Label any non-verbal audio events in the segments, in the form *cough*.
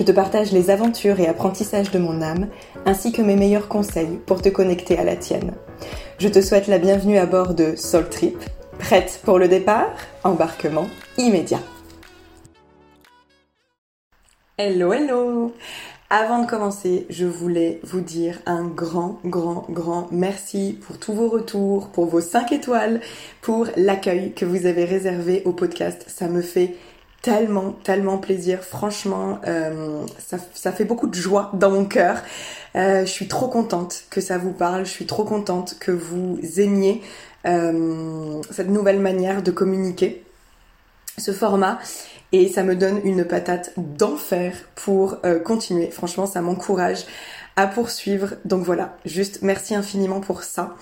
Je te partage les aventures et apprentissages de mon âme, ainsi que mes meilleurs conseils pour te connecter à la tienne. Je te souhaite la bienvenue à bord de Soul Trip. Prête pour le départ? Embarquement immédiat. Hello, hello Avant de commencer, je voulais vous dire un grand, grand, grand merci pour tous vos retours, pour vos 5 étoiles, pour l'accueil que vous avez réservé au podcast. Ça me fait tellement, tellement plaisir. Franchement, euh, ça, fait beaucoup de joie dans mon cœur. Euh, je suis trop contente que ça vous parle. Je suis trop contente que vous aimiez euh, cette nouvelle manière de communiquer, ce format et ça me donne une patate d'enfer pour continuer. Franchement, ça m'encourage à poursuivre. Donc voilà, juste merci infiniment pour ça.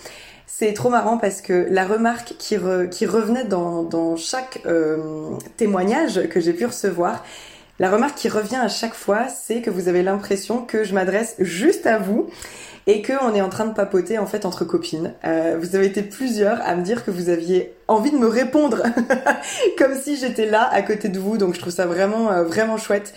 C'est trop marrant parce que la remarque qui, revenait dans, chaque euh, témoignage que j'ai pu recevoir, la remarque qui revient à chaque fois, c'est que vous avez l'impression que je m'adresse juste à vous et qu'on est en train de papoter en fait entre copines. Euh, vous avez été plusieurs à me dire que vous aviez envie de me répondre *laughs* comme si j'étais là à côté de vous. Donc je trouve ça vraiment euh, vraiment chouette.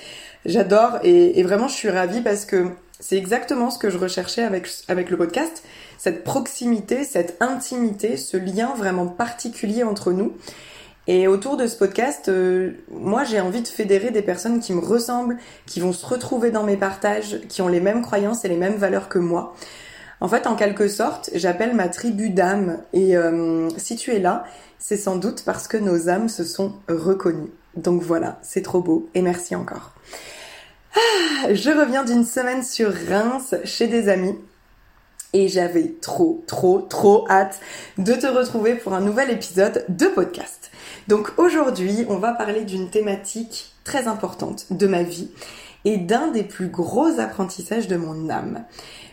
J'adore et, vraiment je suis ravie parce que c'est exactement ce que je recherchais avec avec le podcast, cette proximité, cette intimité, ce lien vraiment particulier entre nous. Et autour de ce podcast, euh, moi j'ai envie de fédérer des personnes qui me ressemblent, qui vont se retrouver dans mes partages, qui ont les mêmes croyances et les mêmes valeurs que moi. En fait, en quelque sorte, j'appelle ma tribu d'âmes. Et euh, si tu es là, c'est sans doute parce que nos âmes se sont reconnues. Donc voilà, c'est trop beau et merci encore. Ah, je reviens d'une semaine sur Reims chez des amis et j'avais trop, trop, trop hâte de te retrouver pour un nouvel épisode de podcast. Donc aujourd'hui, on va parler d'une thématique très importante de ma vie et d'un des plus gros apprentissages de mon âme.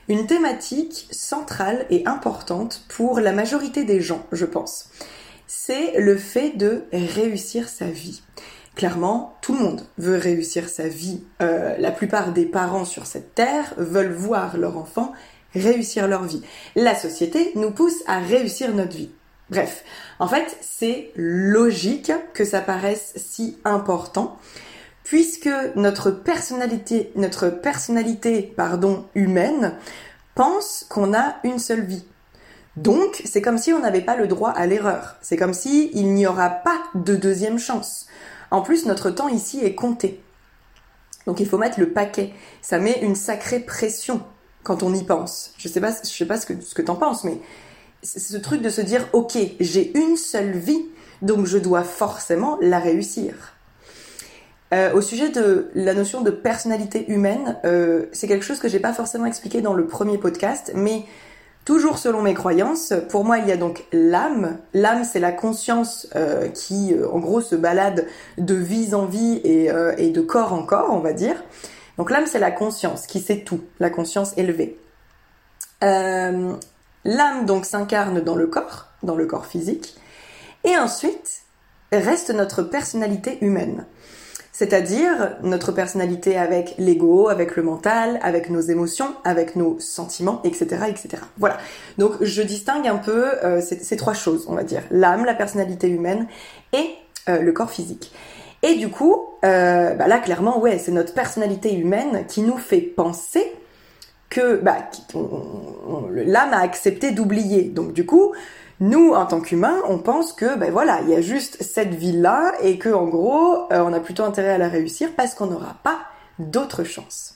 Une thématique centrale et importante pour la majorité des gens, je pense. C'est le fait de réussir sa vie. Clairement, tout le monde veut réussir sa vie. Euh, la plupart des parents sur cette terre veulent voir leur enfant réussir leur vie. La société nous pousse à réussir notre vie. Bref, en fait, c'est logique que ça paraisse si important puisque notre personnalité, notre personnalité, pardon, humaine pense qu'on a une seule vie. Donc, c'est comme si on n'avait pas le droit à l'erreur. C'est comme si il n'y aura pas de deuxième chance. En plus, notre temps ici est compté. Donc, il faut mettre le paquet. Ça met une sacrée pression quand on y pense. Je sais pas, sais pas ce que, ce que t'en penses, mais c'est ce truc de se dire, ok, j'ai une seule vie, donc je dois forcément la réussir. Euh, au sujet de la notion de personnalité humaine, euh, c'est quelque chose que j'ai pas forcément expliqué dans le premier podcast, mais toujours selon mes croyances, pour moi il y a donc l'âme. L'âme c'est la conscience euh, qui, en gros, se balade de vie en vie et, et de corps en corps, on va dire. Donc l'âme c'est la conscience qui sait tout, la conscience élevée. Euh, L'âme donc s'incarne dans le corps, dans le corps physique, et ensuite reste notre personnalité humaine. C'est-à-dire notre personnalité avec l'ego, avec le mental, avec nos émotions, avec nos sentiments, etc., etc. Voilà. Donc je distingue un peu euh, ces, trois choses, on va dire l'âme, la personnalité humaine et euh, le corps physique. Et du coup, euh, bah là clairement, ouais, c'est notre personnalité humaine qui nous fait penser que bah, l'âme a accepté d'oublier. Donc du coup, nous, en tant qu'humains, on pense que ben voilà, il y a juste cette vie-là et que en gros, euh, on a plutôt intérêt à la réussir parce qu'on n'aura pas d'autre chance.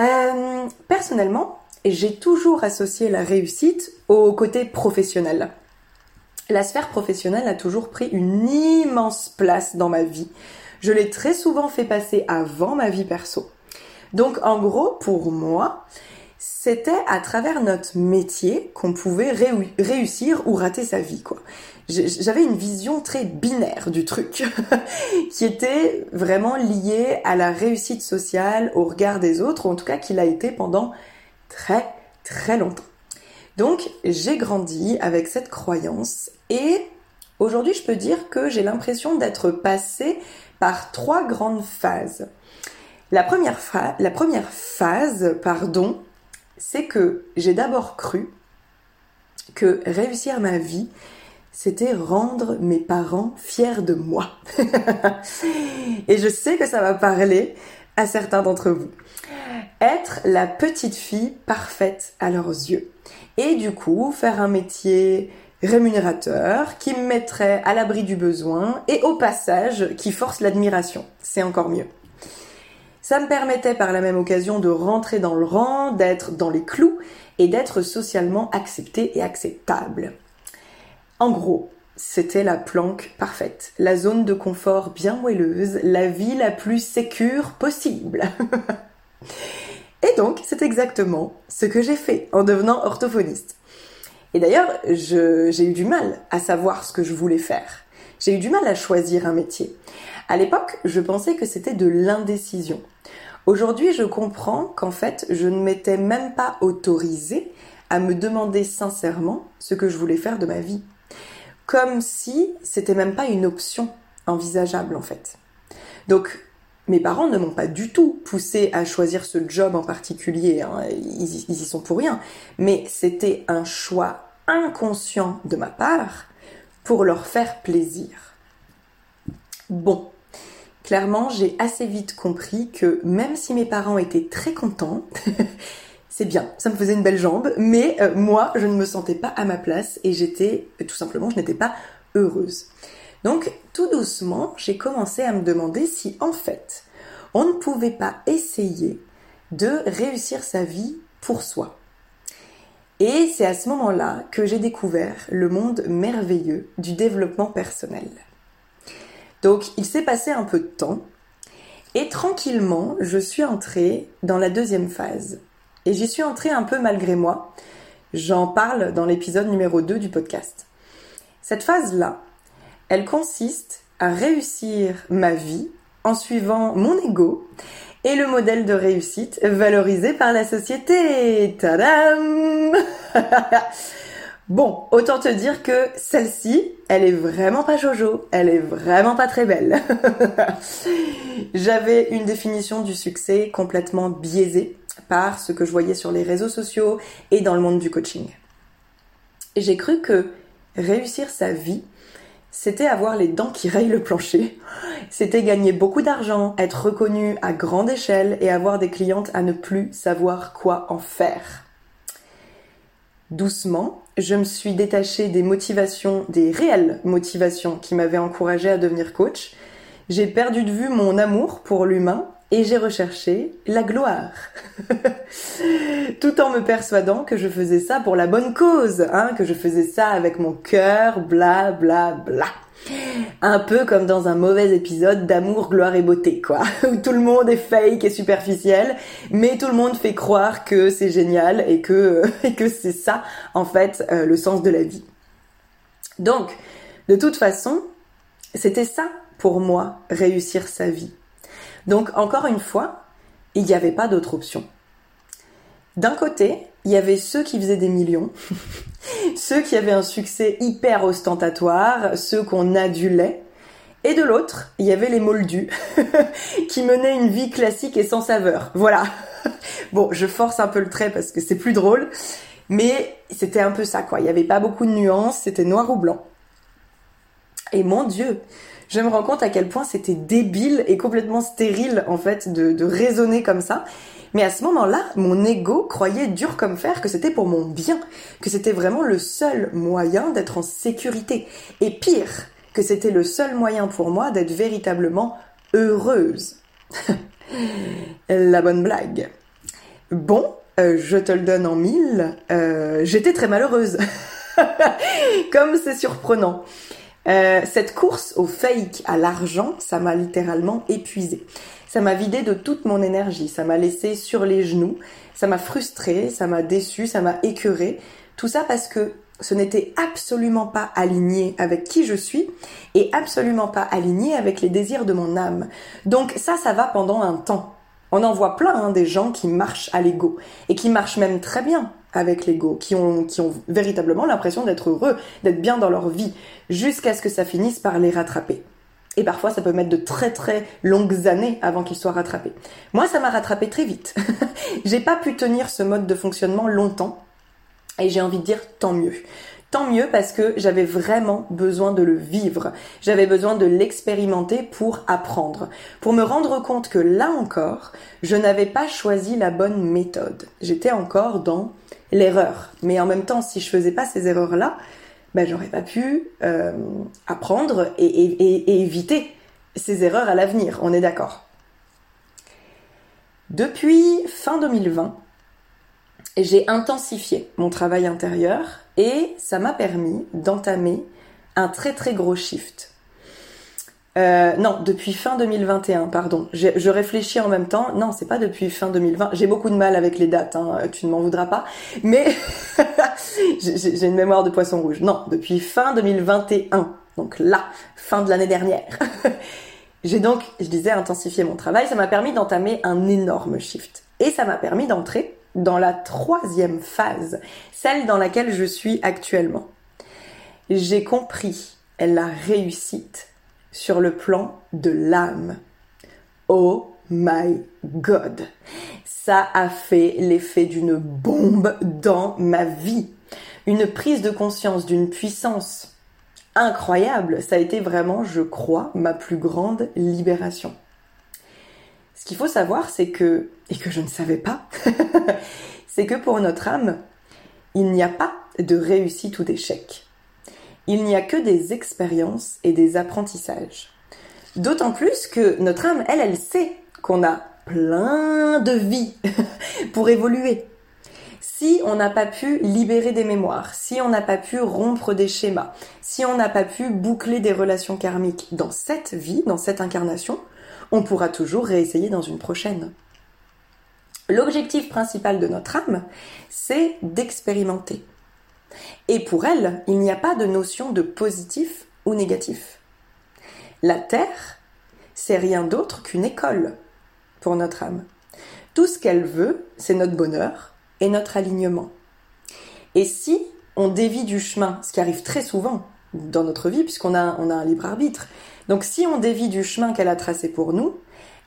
Euh, personnellement, j'ai toujours associé la réussite au côté professionnel. La sphère professionnelle a toujours pris une immense place dans ma vie. Je l'ai très souvent fait passer avant ma vie perso. Donc en gros, pour moi, c'était à travers notre métier qu'on pouvait réussir ou rater sa vie, quoi. J'avais une vision très binaire du truc, *laughs* qui était vraiment liée à la réussite sociale, au regard des autres, ou en tout cas qu'il a été pendant très très longtemps. Donc j'ai grandi avec cette croyance et aujourd'hui je peux dire que j'ai l'impression d'être passée par trois grandes phases. La la première phase, pardon, c'est que j'ai d'abord cru que réussir ma vie, c'était rendre mes parents fiers de moi. *laughs* et je sais que ça va parler à certains d'entre vous. Être la petite fille parfaite à leurs yeux. Et du coup, faire un métier rémunérateur qui me mettrait à l'abri du besoin et au passage qui force l'admiration. C'est encore mieux. Ça me permettait par la même occasion de rentrer dans le rang, d'être dans les clous et d'être socialement accepté et acceptable. En gros, c'était la planque parfaite, la zone de confort bien moelleuse, la vie la plus sécure possible. *laughs* et donc, c'est exactement ce que j'ai fait en devenant orthophoniste. Et d'ailleurs, j'ai eu du mal à savoir ce que je voulais faire. J'ai eu du mal à choisir un métier. À l'époque, je pensais que c'était de l'indécision. Aujourd'hui, je comprends qu'en fait, je ne m'étais même pas autorisée à me demander sincèrement ce que je voulais faire de ma vie. Comme si c'était même pas une option envisageable en fait. Donc, mes parents ne m'ont pas du tout poussé à choisir ce job en particulier, hein. ils, ils y sont pour rien, mais c'était un choix inconscient de ma part pour leur faire plaisir. Bon, clairement, j'ai assez vite compris que même si mes parents étaient très contents, *laughs* c'est bien, ça me faisait une belle jambe, mais euh, moi, je ne me sentais pas à ma place et j'étais, tout simplement, je n'étais pas heureuse. Donc, tout doucement, j'ai commencé à me demander si, en fait, on ne pouvait pas essayer de réussir sa vie pour soi. Et c'est à ce moment-là que j'ai découvert le monde merveilleux du développement personnel. Donc il s'est passé un peu de temps et tranquillement je suis entrée dans la deuxième phase. Et j'y suis entrée un peu malgré moi. J'en parle dans l'épisode numéro 2 du podcast. Cette phase-là, elle consiste à réussir ma vie en suivant mon ego et le modèle de réussite valorisé par la société. Tadam *laughs* Bon, autant te dire que celle-ci, elle est vraiment pas jojo, elle est vraiment pas très belle. *laughs* J'avais une définition du succès complètement biaisée par ce que je voyais sur les réseaux sociaux et dans le monde du coaching. J'ai cru que réussir sa vie, c'était avoir les dents qui rayent le plancher, *laughs* c'était gagner beaucoup d'argent, être reconnu à grande échelle et avoir des clientes à ne plus savoir quoi en faire. Doucement, je me suis détachée des motivations, des réelles motivations qui m'avaient encouragée à devenir coach. J'ai perdu de vue mon amour pour l'humain et j'ai recherché la gloire. *laughs* Tout en me persuadant que je faisais ça pour la bonne cause, hein, que je faisais ça avec mon cœur, bla bla bla. Un peu comme dans un mauvais épisode d'amour, gloire et beauté, quoi. *laughs* Où tout le monde est fake et superficiel, mais tout le monde fait croire que c'est génial et que, *laughs* que c'est ça, en fait, euh, le sens de la vie. Donc, de toute façon, c'était ça pour moi, réussir sa vie. Donc, encore une fois, il n'y avait pas d'autre option. D'un côté, il y avait ceux qui faisaient des millions, *laughs* ceux qui avaient un succès hyper ostentatoire, ceux qu'on adulait, et de l'autre, il y avait les moldus, *laughs* qui menaient une vie classique et sans saveur. Voilà. *laughs* bon, je force un peu le trait parce que c'est plus drôle, mais c'était un peu ça, quoi. Il n'y avait pas beaucoup de nuances, c'était noir ou blanc. Et mon Dieu, je me rends compte à quel point c'était débile et complètement stérile, en fait, de, raisonner comme ça. Mais à ce moment-là, mon ego croyait dur comme fer que c'était pour mon bien, que c'était vraiment le seul moyen d'être en sécurité. Et pire, que c'était le seul moyen pour moi d'être véritablement heureuse. *laughs* La bonne blague. Bon, euh, je te le donne en mille, euh, j'étais très malheureuse. *laughs* Comme c'est surprenant. Euh, cette course au fake, à l'argent, ça m'a littéralement épuisée. Ça m'a vidé de toute mon énergie, ça m'a laissé sur les genoux, ça m'a frustrée, ça m'a déçue, ça m'a écœurée. Tout ça parce que ce n'était absolument pas aligné avec qui je suis et absolument pas aligné avec les désirs de mon âme. Donc ça, ça va pendant un temps. On en voit plein hein, des gens qui marchent à l'ego et qui marchent même très bien avec l'ego, qui ont, qui ont véritablement l'impression d'être heureux, d'être bien dans leur vie, jusqu'à ce que ça finisse par les rattraper. Et parfois, ça peut mettre de très très longues années avant qu'ils soient rattrapés. Moi, ça m'a rattrapé très vite. *laughs* J'ai pas pu tenir ce mode de fonctionnement longtemps et j'ai envie de dire tant mieux. Tant mieux parce que j'avais vraiment besoin de le vivre. J'avais besoin de l'expérimenter pour apprendre. Pour me rendre compte que là encore, je n'avais pas choisi la bonne méthode. J'étais encore dans l'erreur. Mais en même temps, si je faisais pas ces erreurs-là, ben, j'aurais pas pu euh, apprendre et, et éviter ces erreurs à l'avenir. On est d'accord. Depuis fin 2020, j'ai intensifié mon travail intérieur et ça m'a permis d'entamer un très très gros shift. Euh, non, depuis fin 2021, pardon. Je, réfléchis en même temps. Non, c'est pas depuis fin 2020. J'ai beaucoup de mal avec les dates, hein, tu ne m'en voudras pas. Mais *laughs* j'ai une mémoire de poisson rouge. Non, depuis fin 2021. Donc là, fin de l'année dernière. *laughs* j'ai donc, je disais, intensifié mon travail. Ça m'a permis d'entamer un énorme shift. Et ça m'a permis d'entrer dans la troisième phase, celle dans laquelle je suis actuellement. J'ai compris la réussite sur le plan de l'âme. Oh my god. Ça a fait l'effet d'une bombe dans ma vie. Une prise de conscience d'une puissance incroyable. Ça a été vraiment, je crois, ma plus grande libération. Ce qu'il faut savoir, c'est que, et que je ne savais pas, *laughs* c'est que pour notre âme, il n'y a pas de réussite ou d'échec. Il n'y a que des expériences et des apprentissages. D'autant plus que notre âme, elle, elle sait qu'on a plein de vies *laughs* pour évoluer. Si on n'a pas pu libérer des mémoires, si on n'a pas pu rompre des schémas, si on n'a pas pu boucler des relations karmiques dans cette vie, dans cette incarnation, on pourra toujours réessayer dans une prochaine. L'objectif principal de notre âme, c'est d'expérimenter. Et pour elle, il n'y a pas de notion de positif ou négatif. La Terre, c'est rien d'autre qu'une école pour notre âme. Tout ce qu'elle veut, c'est notre bonheur et notre alignement. Et si on dévie du chemin, ce qui arrive très souvent dans notre vie, puisqu'on a, on a un libre arbitre, donc si on dévie du chemin qu'elle a tracé pour nous,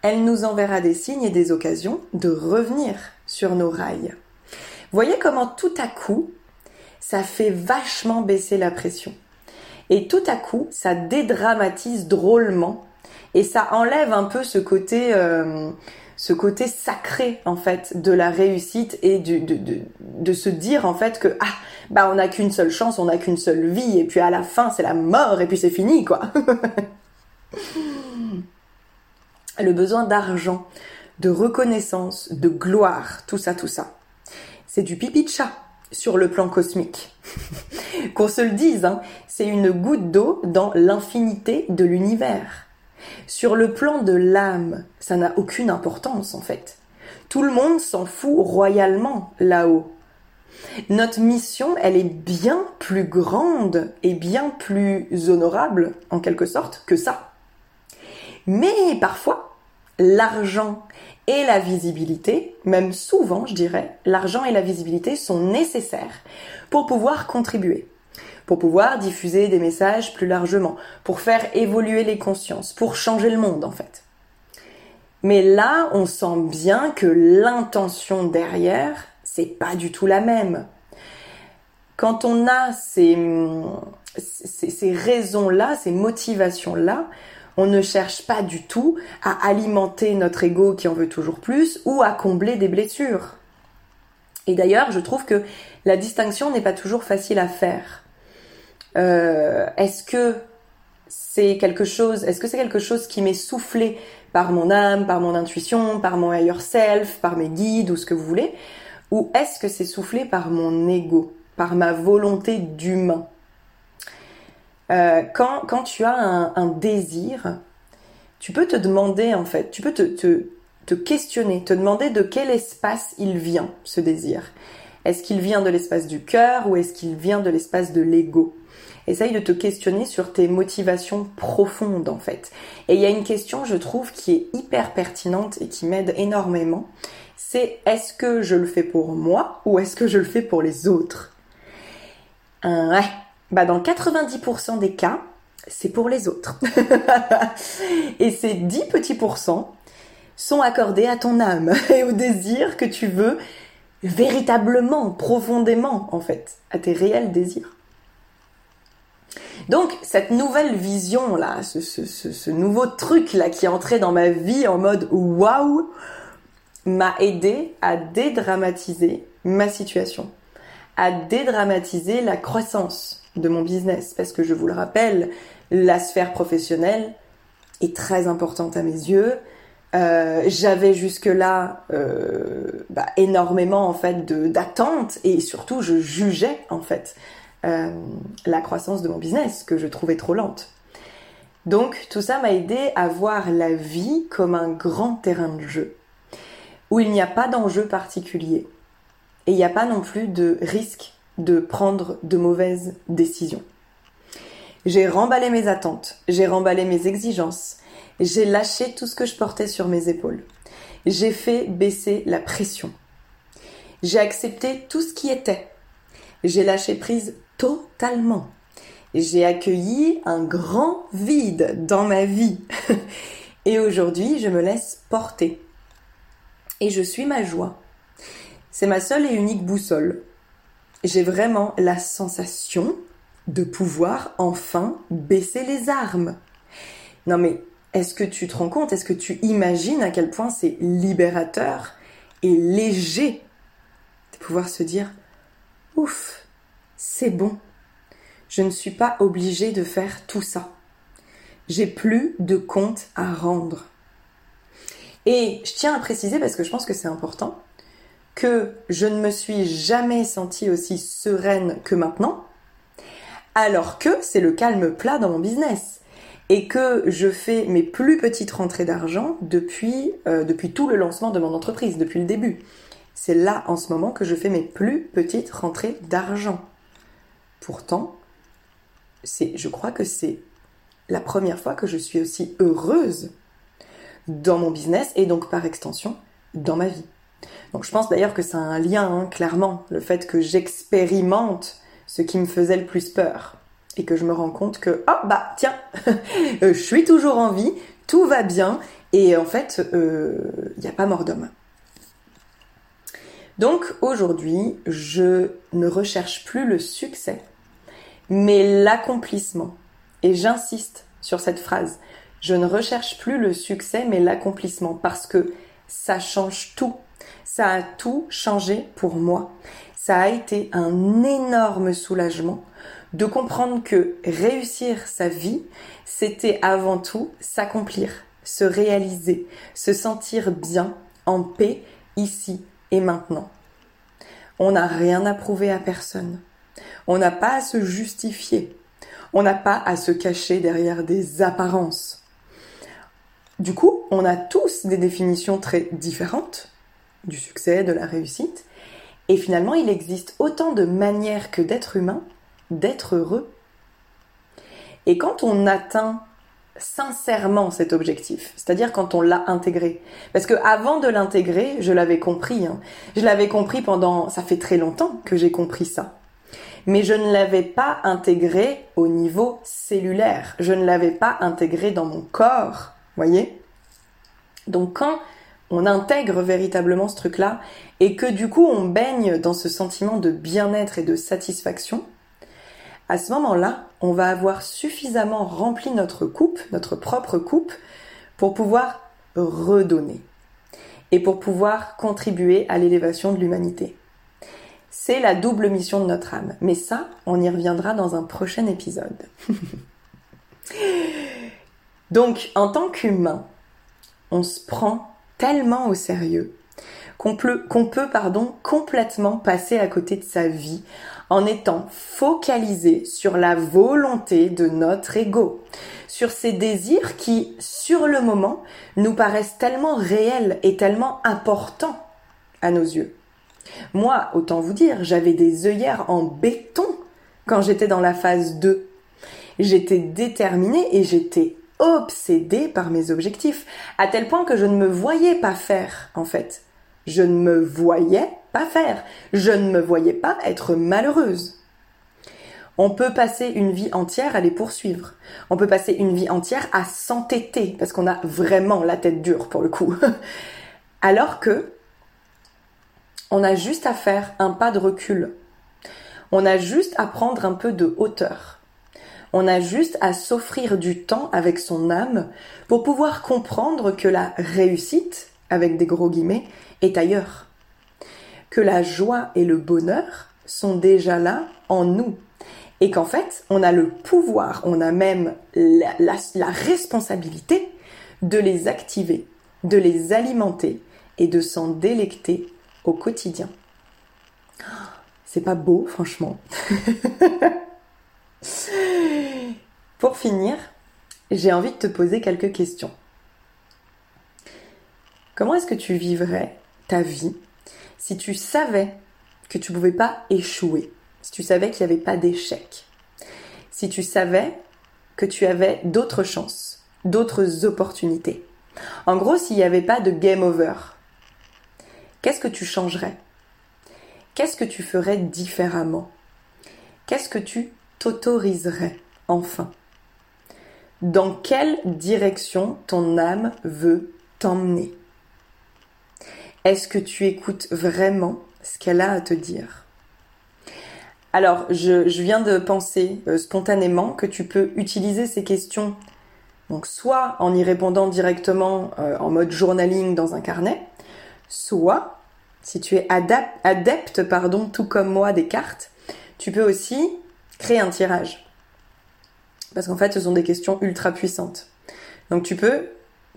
elle nous enverra des signes et des occasions de revenir sur nos rails. Voyez comment tout à coup, ça fait vachement baisser la pression. Et tout à coup, ça dédramatise drôlement et ça enlève un peu ce côté, euh, ce côté sacré en fait de la réussite et de, de, de se dire en fait que ah bah on n'a qu'une seule chance, on n'a qu'une seule vie et puis à la fin c'est la mort et puis c'est fini quoi. *laughs* le besoin d'argent, de reconnaissance, de gloire, tout ça, tout ça. C'est du pipi de chat sur le plan cosmique. *laughs* Qu'on se le dise, hein, c'est une goutte d'eau dans l'infinité de l'univers. Sur le plan de l'âme, ça n'a aucune importance en fait. Tout le monde s'en fout royalement là-haut. Notre mission, elle est bien plus grande et bien plus honorable, en quelque sorte, que ça. Mais parfois, l'argent et la visibilité, même souvent je dirais, l'argent et la visibilité sont nécessaires pour pouvoir contribuer, pour pouvoir diffuser des messages plus largement, pour faire évoluer les consciences, pour changer le monde en fait. Mais là, on sent bien que l'intention derrière, c'est pas du tout la même. Quand on a ces, ces raisons-là, ces motivations-là, on ne cherche pas du tout à alimenter notre ego qui en veut toujours plus ou à combler des blessures. Et d'ailleurs, je trouve que la distinction n'est pas toujours facile à faire. Euh, est-ce que c'est quelque chose, est-ce que c'est quelque chose qui m'est soufflé par mon âme, par mon intuition, par mon higher self, par mes guides ou ce que vous voulez, ou est-ce que c'est soufflé par mon ego, par ma volonté d'humain? Euh, quand, quand, tu as un, désir, tu peux te demander en fait, tu peux te, te, te questionner, te demander de quel espace il vient, ce désir. Est-ce qu'il vient de l'espace du cœur ou est-ce qu'il vient de l'espace de l'ego? Essaye de te questionner sur tes motivations profondes en fait. Et il y a une question, je trouve, qui est hyper pertinente et qui m'aide énormément. C'est est-ce que je le fais pour moi ou est-ce que je le fais pour les autres? Ouais, bah dans 90% des cas, c'est pour les autres. *laughs* et ces 10 petits pourcents sont accordés à ton âme *laughs* et au désir que tu veux véritablement, profondément, en fait, à tes réels désirs. Donc, cette nouvelle vision là, ce, nouveau truc là qui est entré dans ma vie en mode waouh, m'a aidé à dédramatiser ma situation, à dédramatiser la croissance de mon business. Parce que je vous le rappelle, la sphère professionnelle est très importante à mes yeux. Euh, j'avais jusque-là euh, bah, énormément en fait d'attentes et surtout je jugeais en fait euh, la croissance de mon business que je trouvais trop lente. Donc tout ça m'a aidé à voir la vie comme un grand terrain de jeu où il n'y a pas d'enjeu particulier et il n'y a pas non plus de risque de prendre de mauvaises décisions. J'ai remballé mes attentes, j'ai remballé mes exigences, j'ai lâché tout ce que je portais sur mes épaules. J'ai fait baisser la pression. J'ai accepté tout ce qui était. J'ai lâché prise totalement. J'ai accueilli un grand vide dans ma vie. *laughs* Et aujourd'hui, je me laisse porter. Et je suis ma joie. C'est ma seule et unique boussole. J'ai vraiment la sensation de pouvoir enfin baisser les armes. Non mais est-ce que tu te rends compte, est-ce que tu imagines à quel point c'est libérateur et léger de pouvoir se dire ouf, c'est bon. Je ne suis pas obligée de faire tout ça. J'ai plus de compte à rendre. Et je tiens à préciser parce que je pense que c'est important que je ne me suis jamais sentie aussi sereine que maintenant, alors que c'est le calme plat dans mon business et que je fais mes plus petites rentrées d'argent depuis, euh, depuis tout le lancement de mon entreprise, depuis le début. C'est là en ce moment que je fais mes plus petites rentrées d'argent. Pourtant, c'est, je crois que c'est la première fois que je suis aussi heureuse dans mon business et donc par extension dans ma vie. Donc je pense d'ailleurs que c'est un lien, hein, clairement, le fait que j'expérimente ce qui me faisait le plus peur. Et que je me rends compte que oh bah tiens *laughs* euh, je suis toujours en vie tout va bien et en fait il euh, n'y a pas mort d'homme. Donc aujourd'hui je ne recherche plus le succès mais l'accomplissement. Et j'insiste sur cette phrase. Je ne recherche plus le succès mais l'accomplissement. Parce que ça change tout ça a tout changé pour moi ça a été un énorme soulagement de comprendre que réussir sa vie, c'était avant tout s'accomplir, se réaliser, se sentir bien, en paix, ici et maintenant. On n'a rien à prouver à personne. On n'a pas à se justifier. On n'a pas à se cacher derrière des apparences. Du coup, on a tous des définitions très différentes du succès, de la réussite. Et finalement, il existe autant de manières que d'être humain d'être heureux. Et quand on atteint sincèrement cet objectif, c'est-à-dire quand on l'a intégré. Parce que avant de l'intégrer, je l'avais compris. Hein. Je l'avais compris pendant, ça fait très longtemps que j'ai compris ça. Mais je ne l'avais pas intégré au niveau cellulaire. Je ne l'avais pas intégré dans mon corps. Voyez? Donc quand on intègre véritablement ce truc-là et que du coup on baigne dans ce sentiment de bien-être et de satisfaction, à ce moment-là, on va avoir suffisamment rempli notre coupe, notre propre coupe, pour pouvoir redonner et pour pouvoir contribuer à l'élévation de l'humanité. C'est la double mission de notre âme. Mais ça, on y reviendra dans un prochain épisode. *laughs* Donc, en tant qu'humain, on se prend tellement au sérieux qu'on peut, peut pardon, complètement passer à côté de sa vie en étant focalisé sur la volonté de notre ego, sur ces désirs qui, sur le moment, nous paraissent tellement réels et tellement importants à nos yeux. Moi, autant vous dire, j'avais des œillères en béton quand j'étais dans la phase 2. J'étais déterminée et j'étais obsédée par mes objectifs, à tel point que je ne me voyais pas faire, en fait. Je ne me voyais pas faire. Je ne me voyais pas être malheureuse. On peut passer une vie entière à les poursuivre. On peut passer une vie entière à s'entêter parce qu'on a vraiment la tête dure pour le coup. *laughs* Alors que on a juste à faire un pas de recul. On a juste à prendre un peu de hauteur. On a juste à s'offrir du temps avec son âme pour pouvoir comprendre que la réussite, avec des gros guillemets, est ailleurs. Que la joie et le bonheur sont déjà là en nous. Et qu'en fait, on a le pouvoir, on a même la, responsabilité de les activer, de les alimenter et de s'en délecter au quotidien. C'est pas beau, franchement. *laughs* Pour finir, j'ai envie de te poser quelques questions. Comment est-ce que tu vivrais ta vie si tu savais que tu ne pouvais pas échouer, si tu savais qu'il n'y avait pas d'échec, si tu savais que tu avais d'autres chances, d'autres opportunités? En gros, s'il n'y avait pas de game over, Qu'est-ce que tu changerais? Qu'est-ce que tu ferais différemment? Qu'est-ce que tu t'autoriserais enfin. Dans quelle direction ton âme veut t'emmener? Est-ce que tu écoutes vraiment ce qu'elle a à te dire? Alors, je, viens de penser euh, spontanément que tu peux utiliser ces questions, donc soit en y répondant directement euh, en mode journaling dans un carnet, Soit, si tu es adepte, pardon, tout comme moi des cartes, tu peux aussi créer un tirage. Parce qu'en fait, ce sont des questions ultra puissantes. Donc tu peux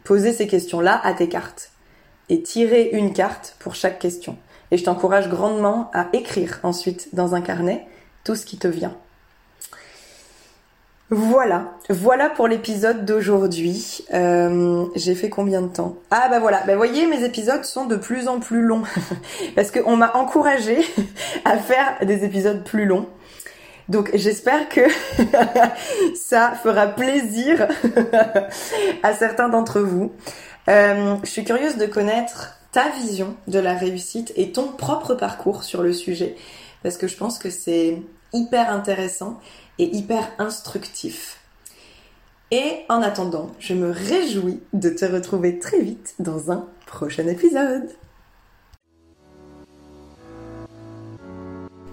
poser ces questions-là à tes cartes et tirer une carte pour chaque question. Et je t'encourage grandement à écrire ensuite dans un carnet tout ce qui te vient. Voilà, voilà pour l'épisode d'aujourd'hui. Euh, j'ai fait combien de temps? Ah bah voilà, bah voyez, mes épisodes sont de plus en plus longs *laughs* parce qu'on m'a encouragé *laughs* à faire des épisodes plus longs. Donc j'espère que *laughs* ça fera plaisir *laughs* à certains d'entre vous. Euh, je suis curieuse de connaître ta vision de la réussite et ton propre parcours sur le sujet parce que je pense que c'est hyper intéressant et hyper instructif. Et en attendant, je me réjouis de te retrouver très vite dans un prochain épisode.